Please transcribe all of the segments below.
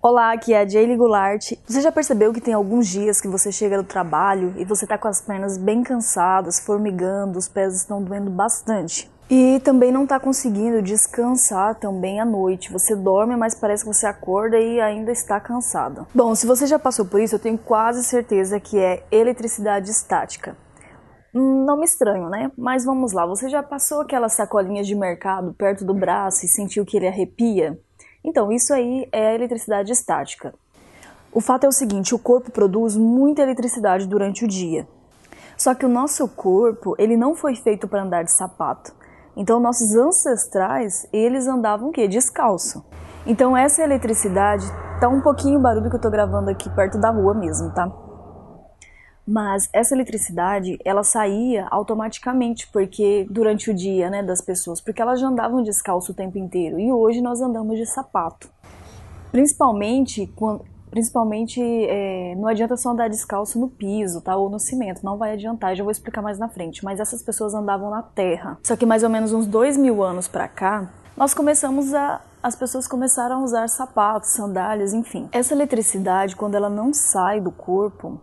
Olá, aqui é a Jaylee Goulart. Você já percebeu que tem alguns dias que você chega do trabalho e você tá com as pernas bem cansadas, formigando, os pés estão doendo bastante? E também não tá conseguindo descansar também à noite. Você dorme, mas parece que você acorda e ainda está cansado. Bom, se você já passou por isso, eu tenho quase certeza que é eletricidade estática. Hum, não me estranho, né? Mas vamos lá, você já passou aquelas sacolinhas de mercado perto do braço e sentiu que ele arrepia? Então, isso aí é a eletricidade estática. O fato é o seguinte, o corpo produz muita eletricidade durante o dia. Só que o nosso corpo, ele não foi feito para andar de sapato. Então, nossos ancestrais, eles andavam o quê? Descalço. Então, essa eletricidade, tá um pouquinho barulho que eu tô gravando aqui perto da rua mesmo, tá? Mas essa eletricidade, ela saía automaticamente porque durante o dia, né, das pessoas, porque elas já andavam descalço o tempo inteiro e hoje nós andamos de sapato. Principalmente quando Principalmente, é, não adianta só andar descalço no piso, tá? Ou no cimento, não vai adiantar, já vou explicar mais na frente. Mas essas pessoas andavam na terra. Só que mais ou menos uns dois mil anos pra cá, nós começamos a. As pessoas começaram a usar sapatos, sandálias, enfim. Essa eletricidade, quando ela não sai do corpo,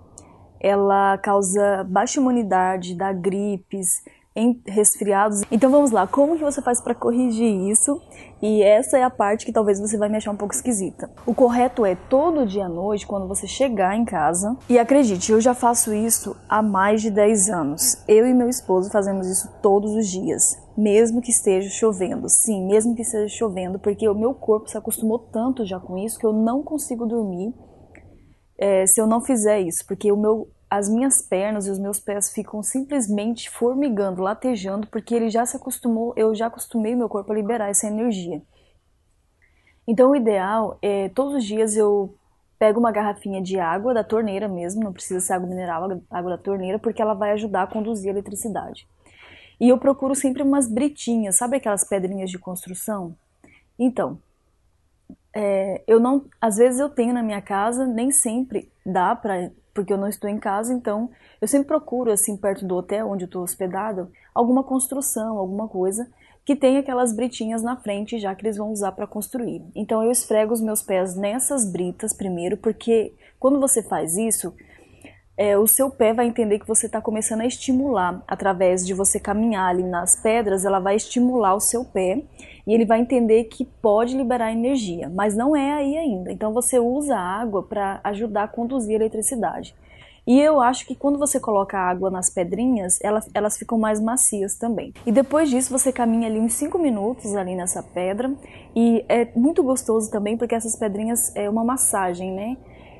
ela causa baixa imunidade, dá gripes, em resfriados. Então vamos lá, como que você faz para corrigir isso? E essa é a parte que talvez você vai me achar um pouco esquisita. O correto é todo dia à noite, quando você chegar em casa. E acredite, eu já faço isso há mais de 10 anos. Eu e meu esposo fazemos isso todos os dias, mesmo que esteja chovendo. Sim, mesmo que esteja chovendo, porque o meu corpo se acostumou tanto já com isso que eu não consigo dormir é, se eu não fizer isso, porque o meu, as minhas pernas e os meus pés ficam simplesmente formigando, latejando, porque ele já se acostumou, eu já acostumei meu corpo a liberar essa energia. Então o ideal é todos os dias eu pego uma garrafinha de água da torneira mesmo, não precisa ser água mineral, água da torneira, porque ela vai ajudar a conduzir a eletricidade. E eu procuro sempre umas britinhas, sabe aquelas pedrinhas de construção? Então, é, eu não, às vezes eu tenho na minha casa, nem sempre dá para, porque eu não estou em casa, então eu sempre procuro assim perto do hotel onde eu estou hospedado, alguma construção, alguma coisa que tenha aquelas britinhas na frente, já que eles vão usar para construir. Então eu esfrego os meus pés nessas britas primeiro, porque quando você faz isso, é, o seu pé vai entender que você está começando a estimular através de você caminhar ali nas pedras, ela vai estimular o seu pé e ele vai entender que pode liberar energia, mas não é aí ainda. Então você usa a água para ajudar a conduzir a eletricidade. E eu acho que quando você coloca água nas pedrinhas, elas, elas ficam mais macias também. E depois disso você caminha ali uns 5 minutos ali nessa pedra e é muito gostoso também porque essas pedrinhas é uma massagem, né?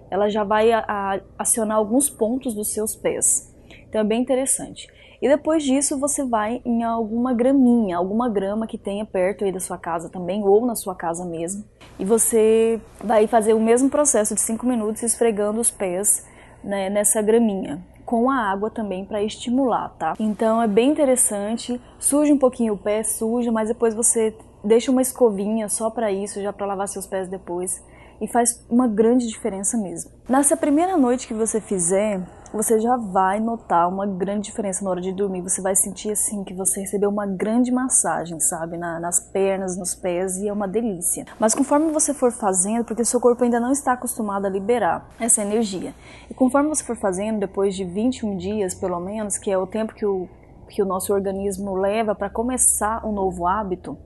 Ela já vai a, a, acionar alguns pontos dos seus pés. Então é bem interessante. E depois disso você vai em alguma graminha, alguma grama que tenha perto aí da sua casa também, ou na sua casa mesmo. E você vai fazer o mesmo processo de 5 minutos esfregando os pés né, nessa graminha. Com a água também para estimular, tá? Então é bem interessante. Suja um pouquinho o pé, suja, mas depois você deixa uma escovinha só para isso, já para lavar seus pés depois e faz uma grande diferença mesmo. Nessa primeira noite que você fizer, você já vai notar uma grande diferença na hora de dormir. Você vai sentir assim que você recebeu uma grande massagem, sabe, na, nas pernas, nos pés e é uma delícia. Mas conforme você for fazendo, porque seu corpo ainda não está acostumado a liberar essa energia, e conforme você for fazendo, depois de 21 dias pelo menos, que é o tempo que o, que o nosso organismo leva para começar um novo hábito,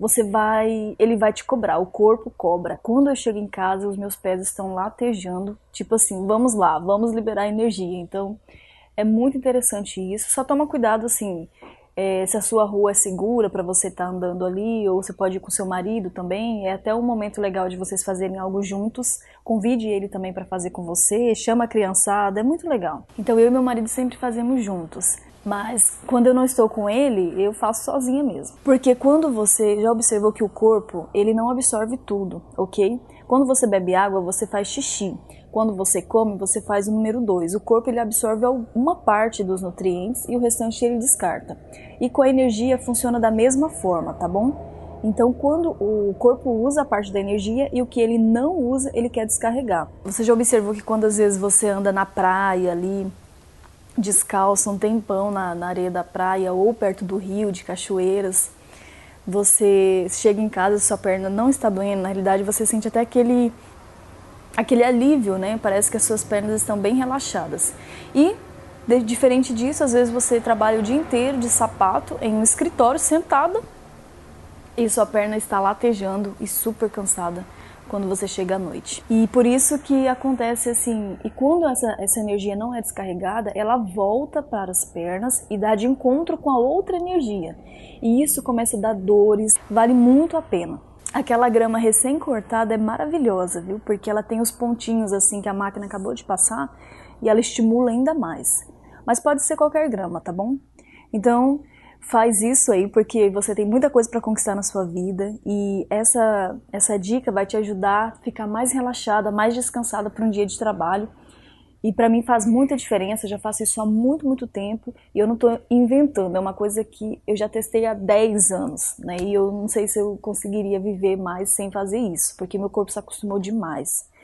você vai, ele vai te cobrar, o corpo cobra. Quando eu chego em casa, os meus pés estão latejando, tipo assim, vamos lá, vamos liberar energia. Então, é muito interessante isso. Só toma cuidado assim, é, se a sua rua é segura para você estar tá andando ali, ou você pode ir com seu marido também. É até um momento legal de vocês fazerem algo juntos. Convide ele também para fazer com você, chama a criançada, é muito legal. Então eu e meu marido sempre fazemos juntos. Mas quando eu não estou com ele, eu faço sozinha mesmo. Porque quando você já observou que o corpo, ele não absorve tudo, ok? Quando você bebe água, você faz xixi. Quando você come, você faz o número 2. O corpo ele absorve uma parte dos nutrientes e o restante ele descarta. E com a energia funciona da mesma forma, tá bom? Então, quando o corpo usa a parte da energia e o que ele não usa, ele quer descarregar. Você já observou que quando às vezes você anda na praia ali, descalço um tempão na, na areia da praia ou perto do rio, de cachoeiras, você chega em casa sua perna não está doendo, na realidade você sente até aquele aquele alívio, né? Parece que as suas pernas estão bem relaxadas. E de, diferente disso, às vezes você trabalha o dia inteiro de sapato em um escritório sentada e sua perna está latejando e super cansada quando você chega à noite. E por isso que acontece assim, e quando essa, essa energia não é descarregada, ela volta para as pernas e dá de encontro com a outra energia. E isso começa a dar dores, vale muito a pena. Aquela grama recém-cortada é maravilhosa, viu? Porque ela tem os pontinhos assim que a máquina acabou de passar e ela estimula ainda mais. Mas pode ser qualquer grama, tá bom? Então, faz isso aí porque você tem muita coisa para conquistar na sua vida e essa essa dica vai te ajudar a ficar mais relaxada, mais descansada para um dia de trabalho. E para mim faz muita diferença, eu já faço isso há muito, muito tempo e eu não estou inventando, é uma coisa que eu já testei há 10 anos, né? E eu não sei se eu conseguiria viver mais sem fazer isso, porque meu corpo se acostumou demais.